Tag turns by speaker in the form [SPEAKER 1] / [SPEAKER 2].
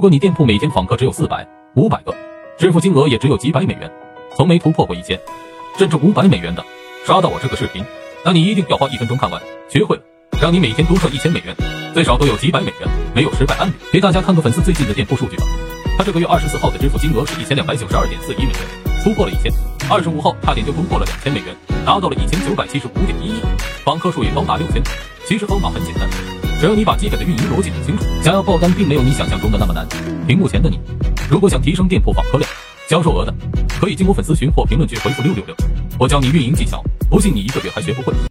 [SPEAKER 1] 如果你店铺每天访客只有四百、五百个，支付金额也只有几百美元，从没突破过一千，甚至五百美元的，刷到我这个视频，那你一定要花一分钟看完，学会了，让你每天多赚一千美元，最少都有几百美元，没有失败案例。给大家看个粉丝最近的店铺数据吧，他这个月二十四号的支付金额是一千两百九十二点四一美元，突破了一千。二十五号差点就突破了两千美元，达到了一千九百七十五点一一，访客数也高达六千。其实方法很简单。只要你把基本的运营逻辑弄清楚，想要爆单并没有你想象中的那么难。屏幕前的你，如果想提升店铺访客量、销售额的，可以进我粉丝群或评论区回复六六六，我教你运营技巧，不信你一个月还学不会。